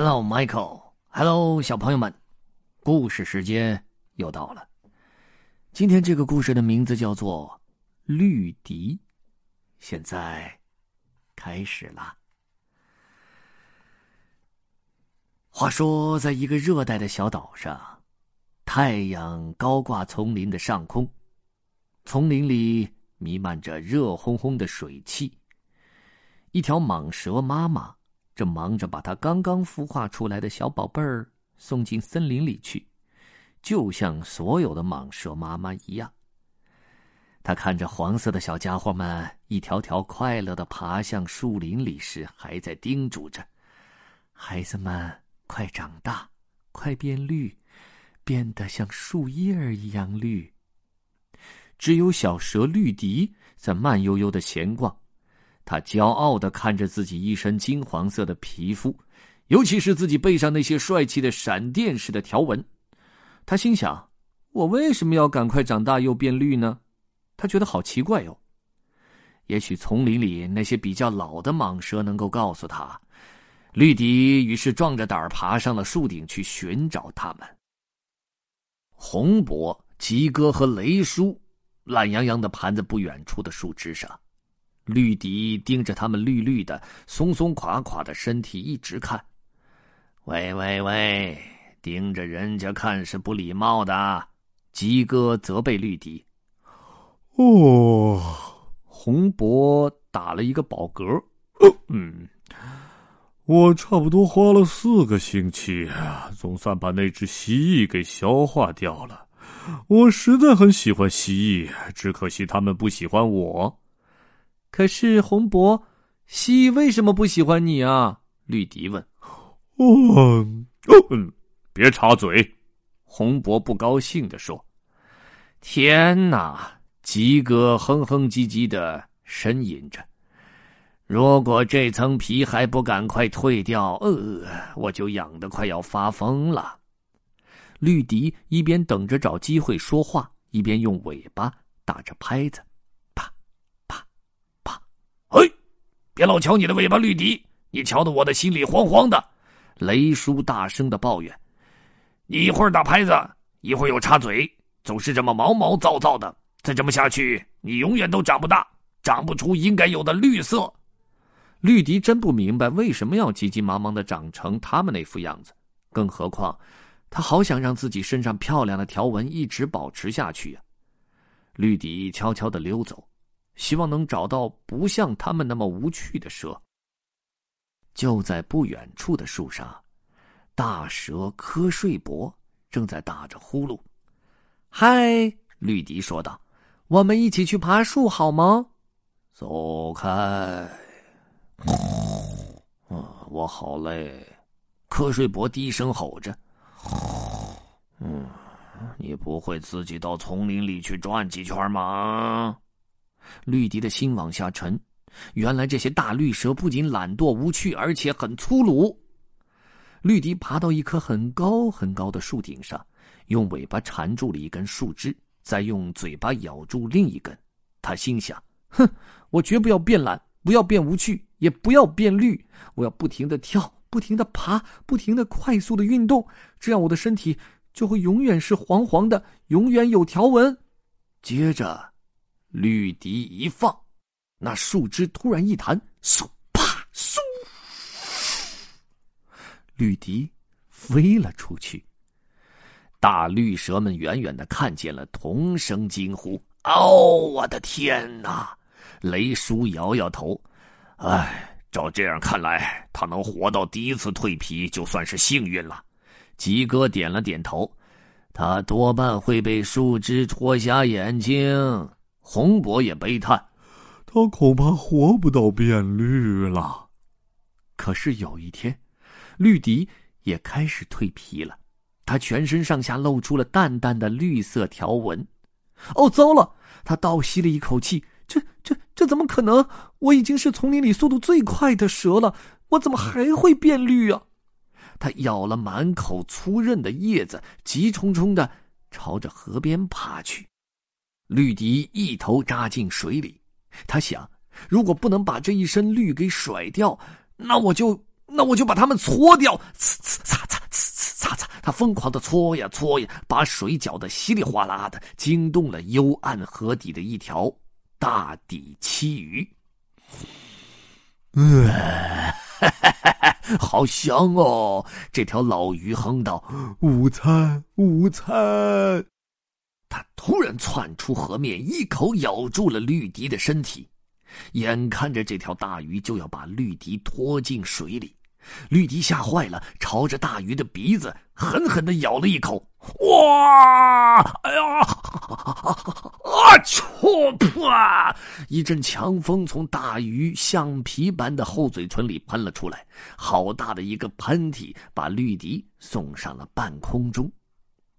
Hello, Michael. Hello，小朋友们，故事时间又到了。今天这个故事的名字叫做《绿笛》，现在开始了。话说，在一个热带的小岛上，太阳高挂丛林的上空，丛林里弥漫着热烘烘的水汽。一条蟒蛇妈妈。正忙着把他刚刚孵化出来的小宝贝儿送进森林里去，就像所有的蟒蛇妈妈一样。他看着黄色的小家伙们一条条快乐的爬向树林里时，还在叮嘱着：“孩子们，快长大，快变绿，变得像树叶儿一样绿。”只有小蛇绿笛在慢悠悠的闲逛。他骄傲的看着自己一身金黄色的皮肤，尤其是自己背上那些帅气的闪电似的条纹。他心想：“我为什么要赶快长大又变绿呢？”他觉得好奇怪哟。也许丛林里那些比较老的蟒蛇能够告诉他。绿迪于是壮着胆儿爬上了树顶去寻找他们。红脖、吉哥和雷叔懒洋洋的盘在不远处的树枝上。绿迪盯着他们绿绿的、松松垮垮的身体一直看。喂喂喂，盯着人家看是不礼貌的。鸡哥责备绿迪。哦，红博打了一个饱嗝。嗯，我差不多花了四个星期，总算把那只蜥蜴给消化掉了。我实在很喜欢蜥蜴，只可惜他们不喜欢我。可是红脖，蜥蜴为什么不喜欢你啊？绿笛问。哦，嗯，别插嘴！红博不高兴的说。天哪！吉哥哼哼唧唧的呻吟着。如果这层皮还不赶快退掉，呃，我就痒得快要发疯了。绿笛一边等着找机会说话，一边用尾巴打着拍子。别老瞧你的尾巴，绿笛！你瞧得我的心里慌慌的。雷叔大声的抱怨：“你一会儿打拍子，一会儿又插嘴，总是这么毛毛躁躁的。再这么下去，你永远都长不大，长不出应该有的绿色。”绿笛真不明白为什么要急急忙忙的长成他们那副样子，更何况他好想让自己身上漂亮的条纹一直保持下去呀。绿笛悄悄的溜走。希望能找到不像他们那么无趣的蛇。就在不远处的树上，大蛇瞌睡伯正在打着呼噜。“嗨，绿迪说道，我们一起去爬树好吗？”“走开！”“啊，我好累。”瞌睡伯低声吼着。“嗯，你不会自己到丛林里去转几圈吗？”绿迪的心往下沉，原来这些大绿蛇不仅懒惰无趣，而且很粗鲁。绿迪爬到一棵很高很高的树顶上，用尾巴缠住了一根树枝，再用嘴巴咬住另一根。他心想：“哼，我绝不要变懒，不要变无趣，也不要变绿。我要不停的跳，不停的爬，不停的快速的运动，这样我的身体就会永远是黄黄的，永远有条纹。”接着。绿笛一放，那树枝突然一弹，嗖啪嗖，绿笛飞了出去。大绿蛇们远远的看见了，同声惊呼：“哦，我的天哪！”雷叔摇摇头：“哎，照这样看来，他能活到第一次蜕皮，就算是幸运了。”吉哥点了点头：“他多半会被树枝戳瞎眼睛。”红脖也悲叹：“他恐怕活不到变绿了。”可是有一天，绿笛也开始蜕皮了，他全身上下露出了淡淡的绿色条纹。哦，糟了！他倒吸了一口气：“这、这、这怎么可能？我已经是丛林里速度最快的蛇了，我怎么还会变绿啊？”他咬了满口粗韧的叶子，急冲冲的朝着河边爬去。绿笛一头扎进水里，他想：如果不能把这一身绿给甩掉，那我就那我就把它们搓掉，呲呲擦擦，呲呲擦擦。他疯狂的搓呀搓呀，把水搅得稀里哗啦的，惊动了幽暗河底的一条大底漆鱼。呃，好香哦！这条老鱼哼道：“午餐，午餐。”他突然窜出河面，一口咬住了绿迪的身体，眼看着这条大鱼就要把绿迪拖进水里。绿迪吓坏了，朝着大鱼的鼻子狠狠的咬了一口。哇！哎呀！啊！噗！啊！一阵强风从大鱼橡皮般的厚嘴唇里喷了出来，好大的一个喷嚏，把绿迪送上了半空中。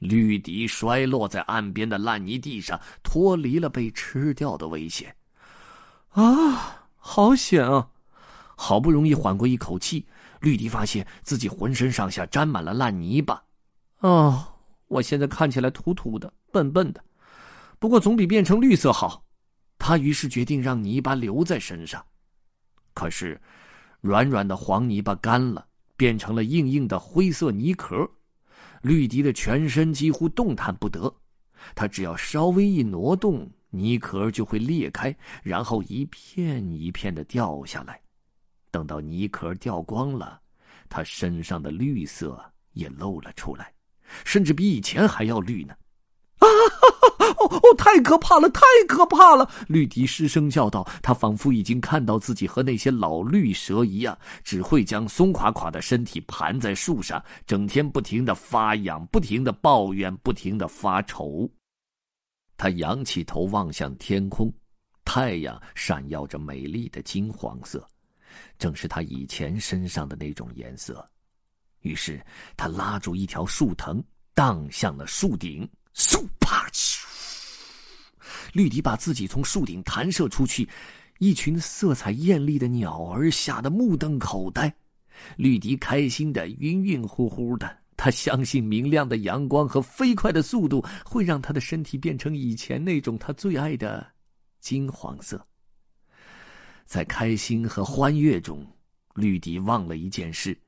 绿迪摔落在岸边的烂泥地上，脱离了被吃掉的危险。啊！好险啊！好不容易缓过一口气。绿迪发现自己浑身上下沾满了烂泥巴，哦，我现在看起来土土的、笨笨的，不过总比变成绿色好。他于是决定让泥巴留在身上。可是，软软的黄泥巴干了，变成了硬硬的灰色泥壳。绿迪的全身几乎动弹不得，他只要稍微一挪动，泥壳就会裂开，然后一片一片的掉下来。等到泥壳掉光了，他身上的绿色也露了出来，甚至比以前还要绿呢！啊！哈哈哦，太可怕了，太可怕了！绿迪失声叫道。他仿佛已经看到自己和那些老绿蛇一样，只会将松垮垮的身体盘在树上，整天不停的发痒，不停的抱怨，不停的发愁。他仰起头望向天空，太阳闪耀着美丽的金黄色。正是他以前身上的那种颜色，于是他拉住一条树藤，荡向了树顶。嗖啪！绿迪把自己从树顶弹射出去，一群色彩艳丽的鸟儿吓得目瞪口呆。绿迪开心的晕晕乎乎的，他相信明亮的阳光和飞快的速度会让他的身体变成以前那种他最爱的金黄色。在开心和欢悦中，绿迪忘了一件事，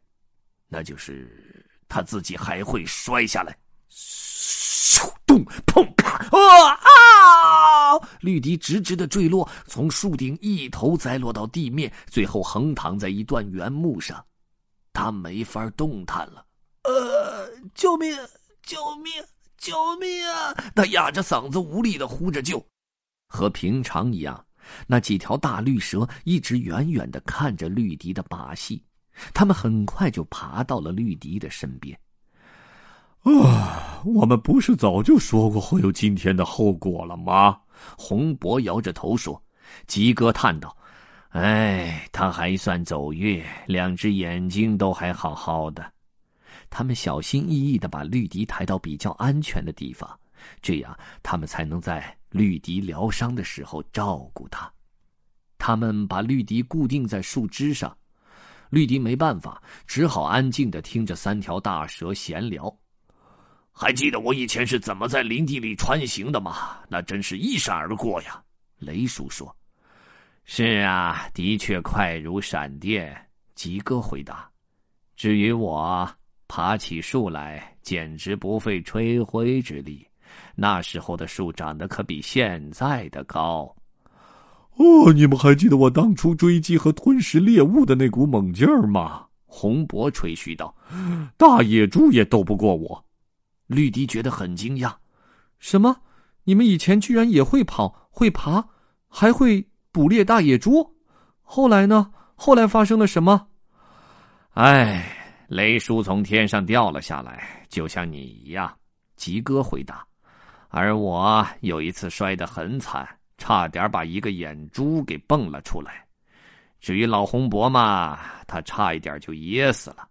那就是他自己还会摔下来。咻咚砰啪啊啊！绿迪直直的坠落，从树顶一头栽落到地面，最后横躺在一段原木上，他没法动弹了。呃，救命！救命！救命啊！他哑着嗓子无力的呼着救，和平常一样。那几条大绿蛇一直远远的看着绿迪的把戏，他们很快就爬到了绿迪的身边。啊，我们不是早就说过会有今天的后果了吗？洪博摇着头说。吉哥叹道：“哎，他还算走运，两只眼睛都还好好的。”他们小心翼翼的把绿迪抬到比较安全的地方，这样他们才能在。绿迪疗伤的时候照顾他，他们把绿迪固定在树枝上，绿迪没办法，只好安静的听着三条大蛇闲聊。还记得我以前是怎么在林地里穿行的吗？那真是一闪而过呀！雷叔说：“是啊，的确快如闪电。”吉哥回答：“至于我，爬起树来简直不费吹灰之力。”那时候的树长得可比现在的高。哦，你们还记得我当初追击和吞食猎物的那股猛劲儿吗？洪博吹嘘道：“大野猪也斗不过我。”绿迪觉得很惊讶：“什么？你们以前居然也会跑、会爬，还会捕猎大野猪？后来呢？后来发生了什么？”哎，雷叔从天上掉了下来，就像你一样。”吉哥回答。而我有一次摔得很惨，差点把一个眼珠给蹦了出来。至于老红脖嘛，他差一点就噎死了。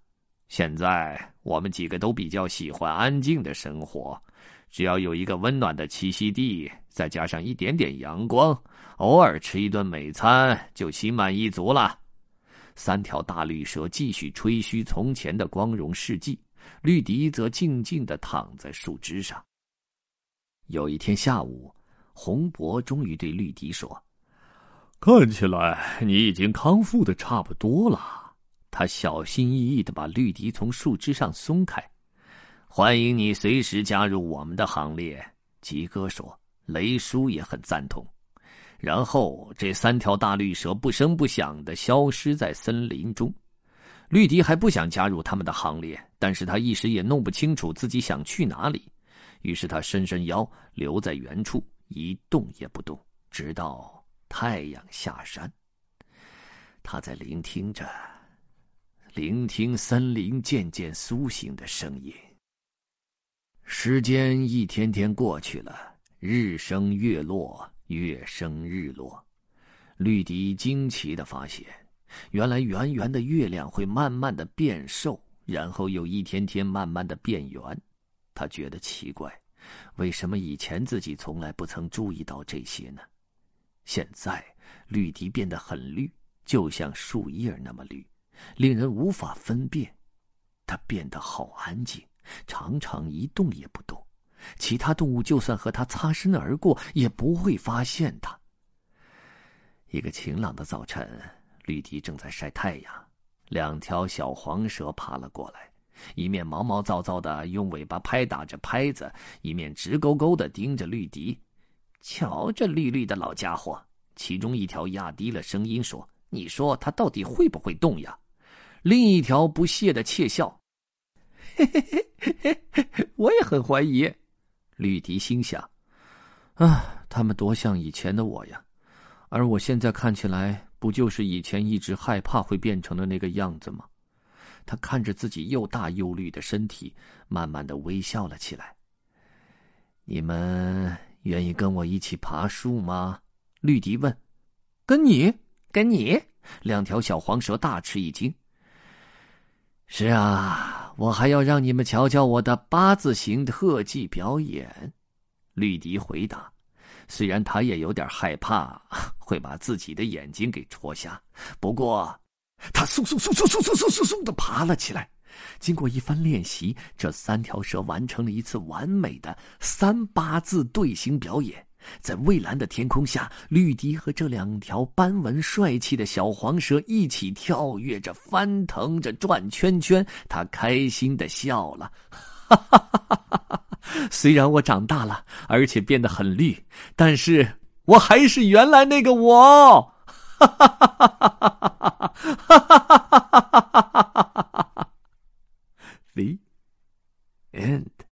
现在我们几个都比较喜欢安静的生活，只要有一个温暖的栖息地，再加上一点点阳光，偶尔吃一顿美餐，就心满意足了。三条大绿蛇继续吹嘘从前的光荣事迹，绿迪则静静的躺在树枝上。有一天下午，洪博终于对绿迪说：“看起来你已经康复的差不多了。他小心翼翼的把绿笛从树枝上松开。欢迎你随时加入我们的行列，吉哥说。雷叔也很赞同。然后，这三条大绿蛇不声不响的消失在森林中。绿笛还不想加入他们的行列，但是他一时也弄不清楚自己想去哪里。于是他伸伸腰，留在原处一动也不动，直到太阳下山。他在聆听着，聆听森林渐渐苏醒的声音。时间一天天过去了，日升月落，月升日落。绿笛惊奇的发现，原来圆圆的月亮会慢慢的变瘦，然后又一天天慢慢的变圆。他觉得奇怪，为什么以前自己从来不曾注意到这些呢？现在绿笛变得很绿，就像树叶那么绿，令人无法分辨。它变得好安静。常常一动也不动，其他动物就算和它擦身而过，也不会发现它。一个晴朗的早晨，绿迪正在晒太阳，两条小黄蛇爬了过来，一面毛毛躁躁的用尾巴拍打着拍子，一面直勾勾的盯着绿迪。瞧，这绿绿的老家伙！其中一条压低了声音说：“你说它到底会不会动呀？”另一条不屑的窃笑。嘿嘿嘿嘿嘿，我也很怀疑。绿迪心想：“啊，他们多像以前的我呀！而我现在看起来，不就是以前一直害怕会变成的那个样子吗？”他看着自己又大又绿的身体，慢慢的微笑了起来。你们愿意跟我一起爬树吗？绿迪问。“跟你？跟你？”两条小黄蛇大吃一惊。“是啊。”我还要让你们瞧瞧我的八字形特技表演，绿迪回答。虽然他也有点害怕会把自己的眼睛给戳瞎，不过他嗖嗖嗖嗖嗖嗖嗖嗖嗖的爬了起来。经过一番练习，这三条蛇完成了一次完美的三八字队形表演。在蔚蓝的天空下，绿笛和这两条斑纹帅气的小黄蛇一起跳跃着、翻腾着、转圈圈。他开心的笑了，哈哈哈哈哈！虽然我长大了，而且变得很绿，但是我还是原来那个我，哈哈哈哈哈！哈哈哈哈哈！The end.